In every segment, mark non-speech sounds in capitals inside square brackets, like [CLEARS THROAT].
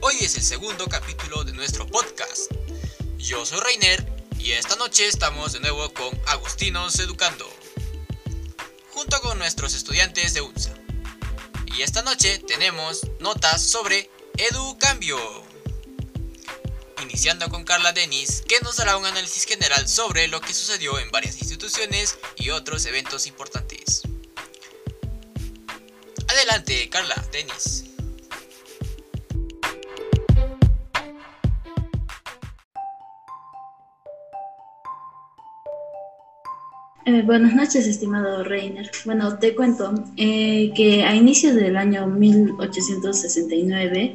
Hoy es el segundo capítulo de nuestro podcast. Yo soy Reiner y esta noche estamos de nuevo con Agustinos Educando, junto con nuestros estudiantes de UNSA. Y esta noche tenemos notas sobre Educambio. Iniciando con Carla Denis, que nos dará un análisis general sobre lo que sucedió en varias instituciones y otros eventos importantes. Adelante, Carla, Denis. Eh, buenas noches, estimado Reiner. Bueno, te cuento eh, que a inicios del año 1869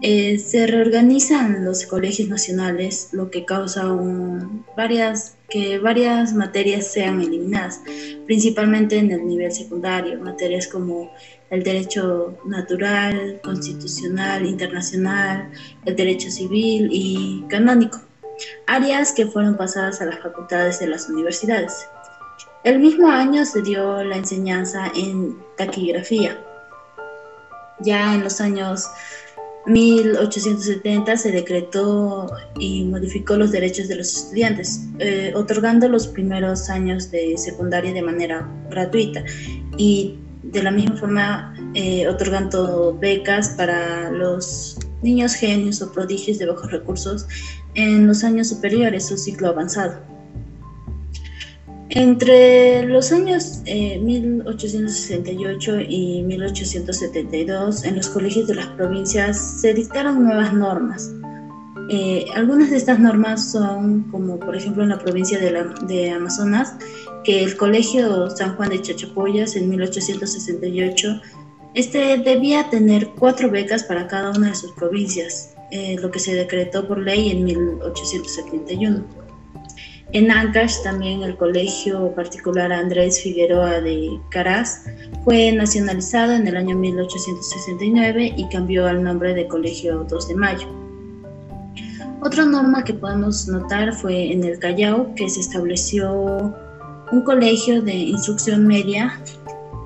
eh, se reorganizan los colegios nacionales, lo que causa varias, que varias materias sean eliminadas, principalmente en el nivel secundario, materias como el derecho natural, constitucional, internacional, el derecho civil y canónico, áreas que fueron pasadas a las facultades de las universidades. El mismo año se dio la enseñanza en taquigrafía. Ya en los años 1870 se decretó y modificó los derechos de los estudiantes, eh, otorgando los primeros años de secundaria de manera gratuita y de la misma forma eh, otorgando becas para los niños genios o prodigios de bajos recursos en los años superiores o ciclo avanzado. Entre los años 1868 eh, y 1872, en los colegios de las provincias se dictaron nuevas normas. Eh, algunas de estas normas son, como por ejemplo en la provincia de, de Amazonas, que el Colegio San Juan de Chachapoyas en 1868 este debía tener cuatro becas para cada una de sus provincias, eh, lo que se decretó por ley en 1871. En Ancash también el colegio particular Andrés Figueroa de Caraz fue nacionalizado en el año 1869 y cambió al nombre de Colegio 2 de Mayo. Otra norma que podemos notar fue en el Callao que se estableció un colegio de instrucción media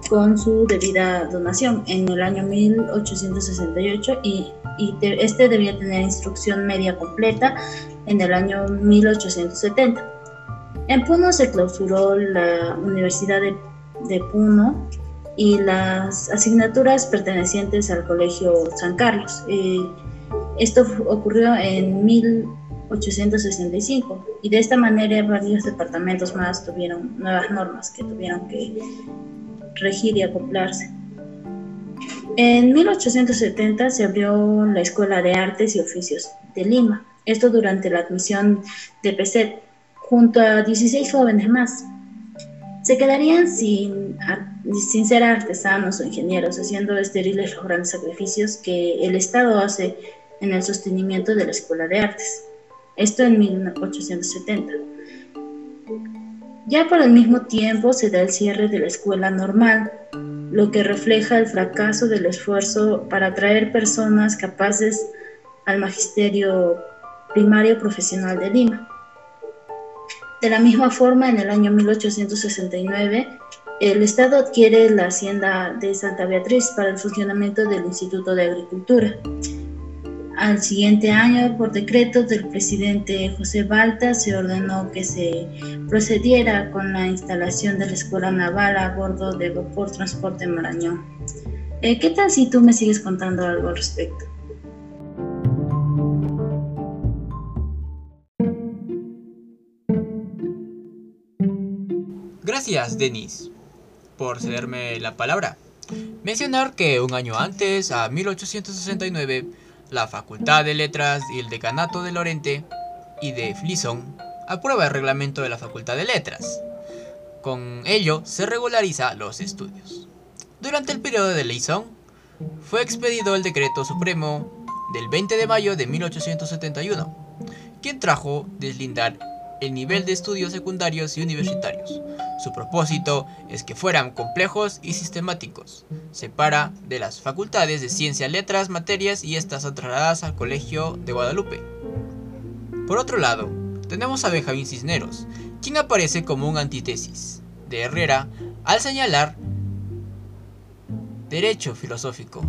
con su debida donación en el año 1868 y, y este debía tener instrucción media completa en el año 1870. En Puno se clausuró la Universidad de, Puno y las asignaturas pertenecientes al Colegio San Carlos. Eh, esto ocurrió en 1865 y de esta manera varios departamentos más tuvieron nuevas normas que tuvieron que regir y acoplarse. En 1870 se abrió la Escuela de Artes y Oficios de Lima, esto durante la admisión de PESET, junto a 16 jóvenes más. Se quedarían sin, sin ser artesanos o ingenieros, haciendo estériles los grandes sacrificios que el Estado hace en el sostenimiento de la Escuela de Artes. Esto en 1870. Ya por el mismo tiempo se da el cierre de la escuela normal, lo que refleja el fracaso del esfuerzo para atraer personas capaces al magisterio primario profesional de Lima. De la misma forma, en el año 1869, el Estado adquiere la hacienda de Santa Beatriz para el funcionamiento del Instituto de Agricultura. Al siguiente año, por decreto del presidente José Balta, se ordenó que se procediera con la instalación de la Escuela Naval a bordo de Vapor Transporte Marañón. Eh, ¿Qué tal si tú me sigues contando algo al respecto? Gracias, Denis, por cederme la palabra. Mencionar que un año antes, a 1869, la Facultad de Letras y el Decanato de Lorente y de Flison aprueba el reglamento de la Facultad de Letras. Con ello se regulariza los estudios. Durante el periodo de Leison, fue expedido el decreto supremo del 20 de mayo de 1871, quien trajo deslindar el nivel de estudios secundarios y universitarios. Su propósito es que fueran complejos y sistemáticos. Separa de las facultades de ciencia, letras, materias y estas son trasladadas al Colegio de Guadalupe. Por otro lado, tenemos a Benjamín Cisneros, quien aparece como un antítesis de Herrera al señalar derecho filosófico.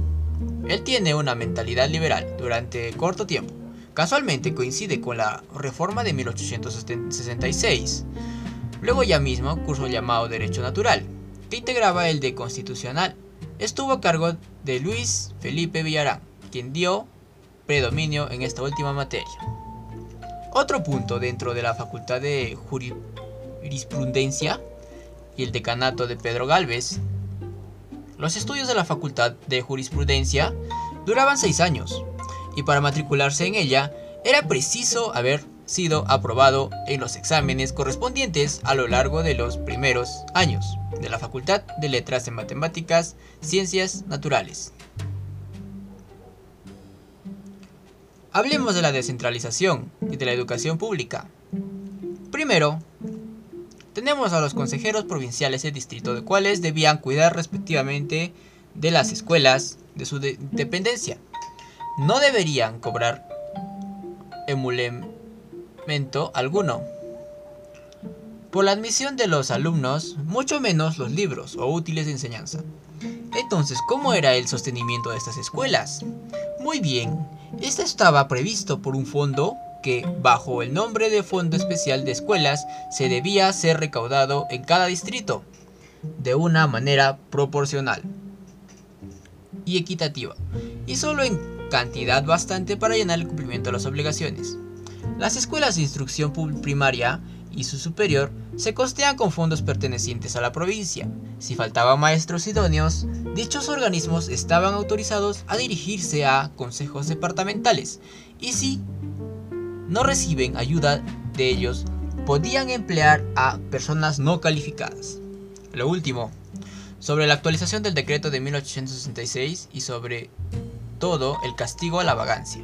Él tiene una mentalidad liberal durante corto tiempo. Casualmente coincide con la reforma de 1866. Luego ya mismo cursó el llamado Derecho Natural, que integraba el de Constitucional. Estuvo a cargo de Luis Felipe Villarán, quien dio predominio en esta última materia. Otro punto dentro de la Facultad de Jurisprudencia y el decanato de Pedro Galvez, los estudios de la Facultad de Jurisprudencia duraban seis años, y para matricularse en ella era preciso haber sido aprobado en los exámenes correspondientes a lo largo de los primeros años de la Facultad de Letras en Matemáticas, Ciencias Naturales. Hablemos de la descentralización y de la educación pública. Primero, tenemos a los consejeros provinciales del distrito, de cuales debían cuidar respectivamente de las escuelas de su dependencia. No deberían cobrar emolumento alguno por la admisión de los alumnos, mucho menos los libros o útiles de enseñanza. Entonces, ¿cómo era el sostenimiento de estas escuelas? Muy bien, este estaba previsto por un fondo que, bajo el nombre de Fondo Especial de Escuelas, se debía ser recaudado en cada distrito, de una manera proporcional y equitativa, y solo en cantidad bastante para llenar el cumplimiento de las obligaciones. Las escuelas de instrucción primaria y su superior se costean con fondos pertenecientes a la provincia. Si faltaban maestros idóneos, dichos organismos estaban autorizados a dirigirse a consejos departamentales y si no reciben ayuda de ellos, podían emplear a personas no calificadas. Lo último, sobre la actualización del decreto de 1866 y sobre todo el castigo a la vagancia.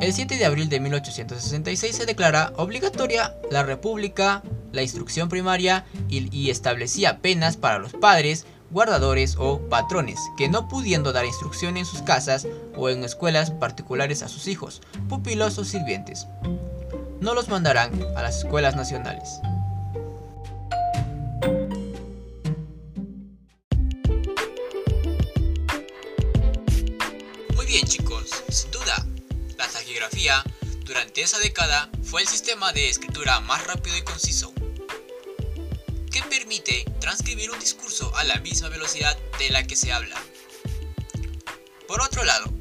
El 7 de abril de 1866 se declara obligatoria la República, la instrucción primaria y, establecía penas para los padres, guardadores o patrones que no pudiendo dar instrucción en sus casas o en escuelas particulares a sus hijos, pupilos o sirvientes. No los mandarán a las escuelas nacionales. Durante esa década fue el sistema de escritura más rápido y conciso, que permite transcribir un discurso a la misma velocidad de la que se habla. Por otro lado,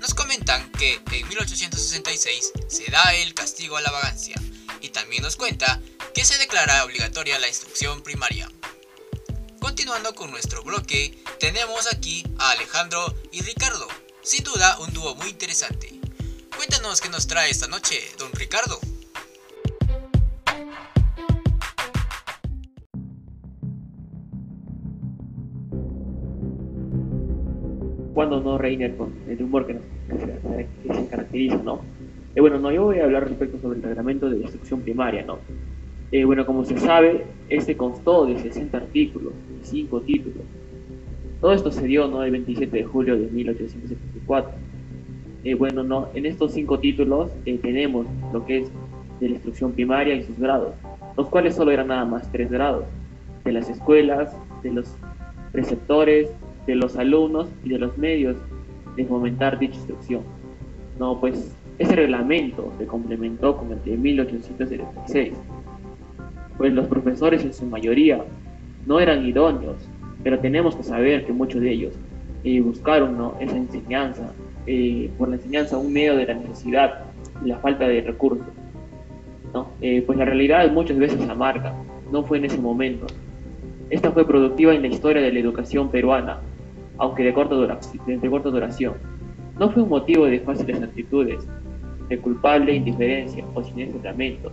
nos comentan que en 1866 se da el castigo a la vagancia y también nos cuenta que se declara obligatoria la instrucción primaria. Continuando con nuestro bloque, tenemos aquí a Alejandro y Ricardo, sin duda un dúo muy interesante. Cuéntanos qué nos trae esta noche, don Ricardo. Cuando no Reiner con el humor que, se, caracteriza, ¿no? Eh, bueno, no, yo voy a hablar respecto sobre el reglamento de instrucción primaria, ¿no? Eh, bueno, como se sabe, este constó de 60 artículos y 5 títulos. Todo esto se dio ¿no? el 27 de julio de 1874 eh, bueno, no, en estos cinco títulos eh, tenemos lo que es de la instrucción primaria y sus grados, los cuales solo eran nada más tres grados, de las escuelas, de los preceptores, de los alumnos y de los medios de fomentar dicha instrucción. No, pues ese reglamento se complementó con el de 1876, pues los profesores en su mayoría no eran idóneos, pero tenemos que saber que muchos de ellos eh, buscaron ¿no? esa enseñanza eh, por la enseñanza un medio de la necesidad y la falta de recursos. ¿no? Eh, pues la realidad muchas veces amarga, no fue en ese momento. Esta fue productiva en la historia de la educación peruana, aunque de corta, duración. No fue un motivo de fáciles actitudes, de culpable indiferencia o sin lamento,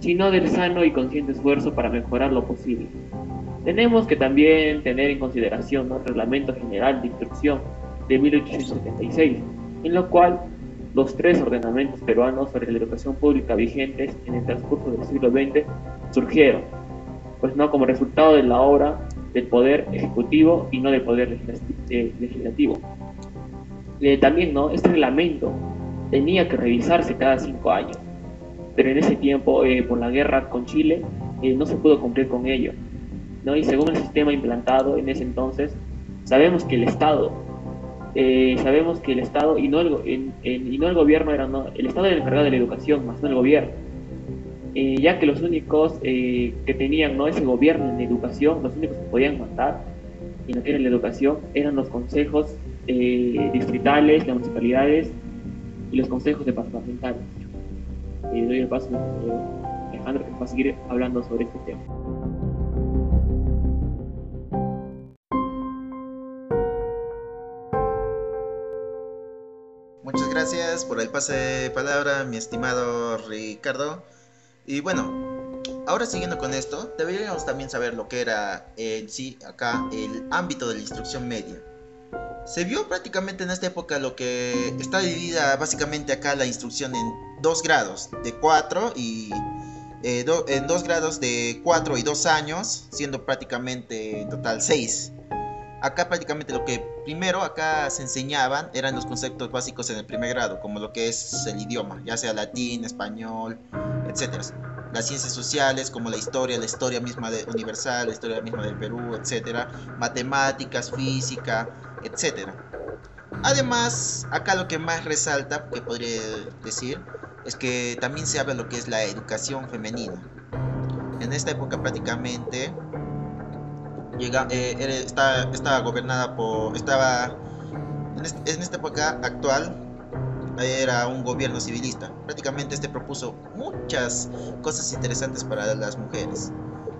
sino del sano y consciente esfuerzo para mejorar lo posible. Tenemos que también tener en consideración el Reglamento General de Instrucción de 1876, en lo cual los tres ordenamientos peruanos sobre la educación pública vigentes en el transcurso del siglo XX surgieron, pues no como resultado de la obra del poder ejecutivo y no del poder eh, legislativo. Eh, también ¿no? este reglamento tenía que revisarse cada cinco años, pero en ese tiempo, eh, por la guerra con Chile, no se pudo cumplir con ello. ¿no? Y según el sistema implantado en ese entonces, sabemos que el Estado eh, sabemos que el Estado y no el, y no el gobierno era, no, el Estado era el encargado de la educación, más no el gobierno. Eh, ya que los únicos eh, que tenían ¿no? ese gobierno en educación, los únicos que podían mandar y no tienen la educación, eran los consejos distritales, las municipalidades y los consejos departamentales. Y doy el paso a Alejandro que va a seguir hablando sobre este tema. gracias por el pase de palabra, mi estimado Ricardo. Y bueno, ahora siguiendo con esto, deberíamos también saber lo que era en sí acá el ámbito de la instrucción media. Se vio prácticamente en esta época lo que está dividida básicamente acá la instrucción en dos grados, de 4 y eh, en dos grados de 4 y 2 años, siendo prácticamente en total 6 acá prácticamente lo que primero acá se enseñaban eran los conceptos básicos en el primer grado, como lo que es el idioma, ya sea latín, español, etc. Las ciencias sociales, como la historia, la historia misma universal, la historia misma del Perú, etc. Matemáticas, física, etc. Además, acá lo que más resalta, que podría decir, es que también se habla lo que es la educación femenina. En esta época prácticamente llega, eh, estaba gobernada por, estaba, en, esta época actual, era un gobierno civilista. Prácticamente este propuso muchas cosas interesantes para las mujeres,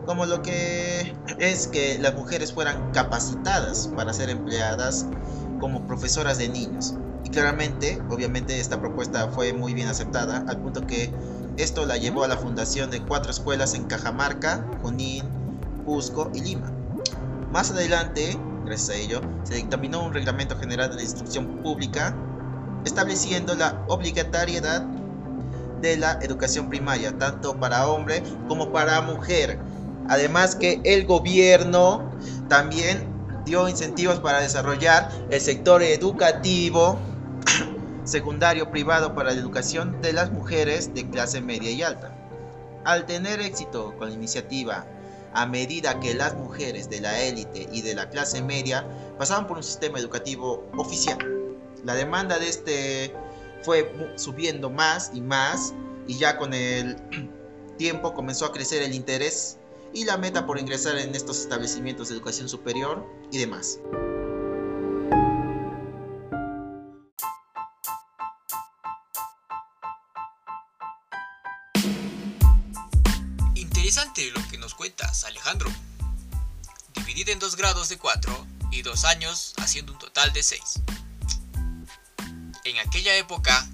como lo que es que las mujeres fueran capacitadas para ser empleadas como profesoras de niños. Claramente, obviamente esta propuesta fue muy bien aceptada, al punto que esto la llevó a la fundación de cuatro escuelas en Cajamarca, Junín, Cusco y Lima. Más adelante, gracias a ello, se dictaminó un reglamento general de la instrucción pública estableciendo la obligatoriedad de la educación primaria, tanto para hombre como para mujer. Además que el gobierno también dio incentivos para desarrollar el sector educativo secundario privado para la educación de las mujeres de clase media y alta. Al tener éxito con la iniciativa a medida que las mujeres de la élite y de la clase media pasaban por un sistema educativo oficial. La demanda de este fue subiendo más y más y ya con el [CLEARS THROAT] tiempo comenzó a crecer el interés y la meta por ingresar en estos establecimientos de educación superior y demás. Alejandro. Dividida en dos grados de 4 y dos años, haciendo un total de 6. En aquella época,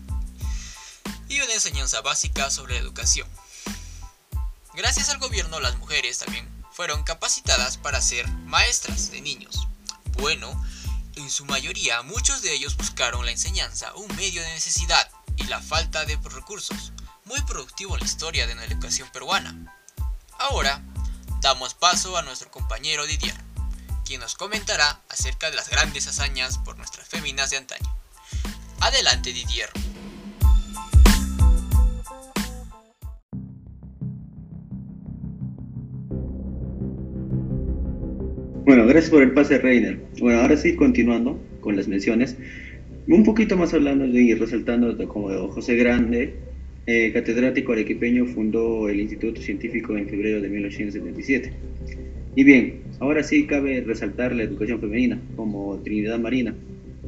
y una enseñanza básica sobre educación. Gracias al gobierno, las mujeres también fueron capacitadas para ser maestras de niños. Bueno, en su mayoría, muchos de ellos buscaron la enseñanza un medio de necesidad y la falta de recursos, muy productivo en la historia de la educación peruana. Ahora, damos paso a nuestro compañero Didier, quien nos comentará acerca de las grandes hazañas por nuestras féminas de antaño. Adelante Didier. Bueno, gracias por el pase, Reiner. Bueno, ahora sí, continuando con las menciones, un poquito más hablando y resaltando como José Grande, eh, catedrático arequipeño, fundó el Instituto Científico en febrero de 1877. Y bien, ahora sí cabe resaltar la educación femenina, como Trinidad Marina.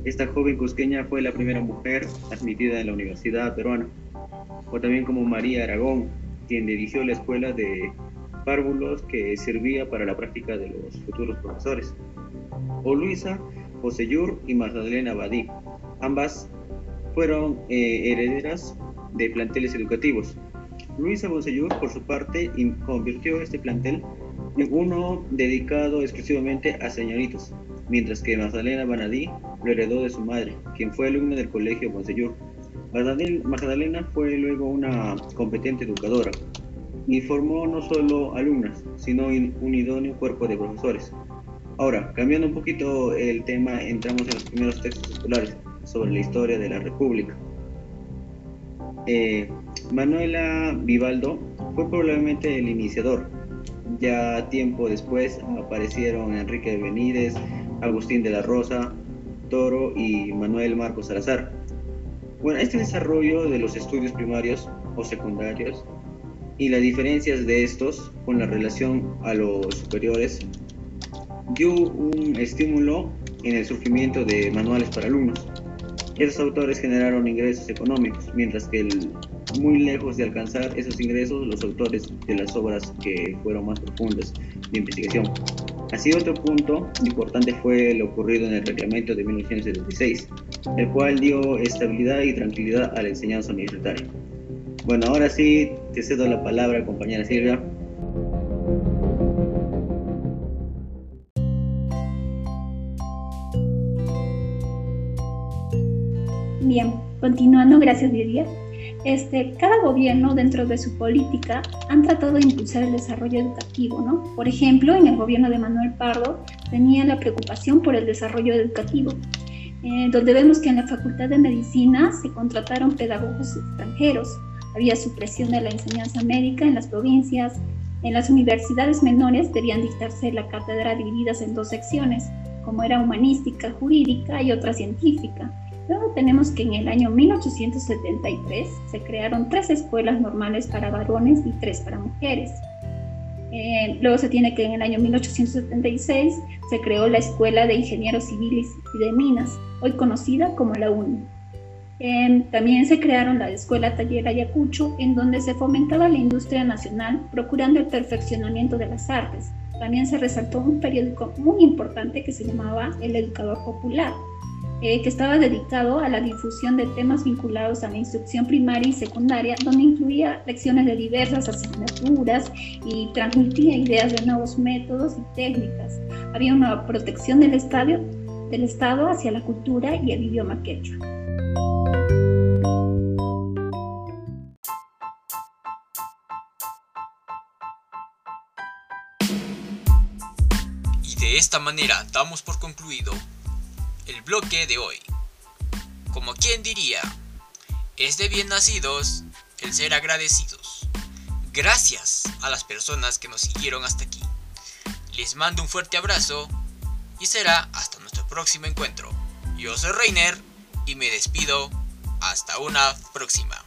Esta joven cusqueña fue la primera mujer admitida en la Universidad Peruana, o también como María Aragón, quien dirigió la escuela de párvulos que servía para la práctica de los futuros profesores, o Luisa Poseyur y Magdalena Badí. Ambas fueron eh, herederas de planteles educativos. Luisa Bonsellur, por su parte, convirtió este plantel en uno dedicado exclusivamente a señoritos, mientras que Magdalena Banadí lo heredó de su madre, quien fue alumna del colegio Bonsellur. Magdalena fue luego una competente educadora y formó no solo alumnas, sino un idóneo cuerpo de profesores. Ahora, cambiando un poquito el tema, entramos en los primeros textos escolares sobre la historia de la República. Eh, Manuela Vivaldo fue probablemente el iniciador. Ya tiempo después aparecieron Enrique Benítez, Agustín de la Rosa, Toro y Manuel Marcos Salazar. Bueno, este desarrollo de los estudios primarios o secundarios y las diferencias de estos con la relación a los superiores dio un estímulo en el surgimiento de manuales para alumnos. Esos autores generaron ingresos económicos, mientras que muy lejos de alcanzar esos ingresos los autores de las obras que fueron más profundas de investigación. Así otro punto importante fue lo ocurrido en el reglamento de 1976, el cual dio estabilidad y tranquilidad a la enseñanza universitaria. Bueno, ahora sí te cedo la palabra, compañera Silvia. Continuando, gracias Lidia. Este, cada gobierno dentro de su política han tratado de impulsar el desarrollo educativo, ¿no? Por ejemplo, en el gobierno de Manuel Pardo tenía la preocupación por el desarrollo educativo, eh, donde vemos que en la Facultad de Medicina se contrataron pedagogos extranjeros, había supresión de la enseñanza médica en las provincias, en las universidades menores debían dictarse la cátedra divididas en dos secciones, como era humanística, jurídica y otra científica. Luego tenemos que en el año 1873 se crearon tres escuelas normales para varones y tres para mujeres. Eh, luego se tiene que en el año 1876 se creó la Escuela de Ingenieros Civiles y de Minas, hoy conocida como la UNI. Eh, también se crearon la Escuela Taller Ayacucho, en donde se fomentaba la industria nacional, procurando el perfeccionamiento de las artes. También se resaltó un periódico muy importante que se llamaba El Educador Popular, eh, que estaba dedicado a la difusión de temas vinculados a la instrucción primaria y secundaria, donde incluía lecciones de diversas asignaturas y transmitía ideas de nuevos métodos y técnicas. Había una protección del, Estado hacia la cultura y el idioma quechua. Y de esta manera damos por concluido el bloque de hoy. Como quien diría, es de bien nacidos el ser agradecidos. Gracias a las personas que nos siguieron hasta aquí. Les mando un fuerte abrazo y será hasta nuestro próximo encuentro. Yo soy Reiner y me despido hasta una próxima.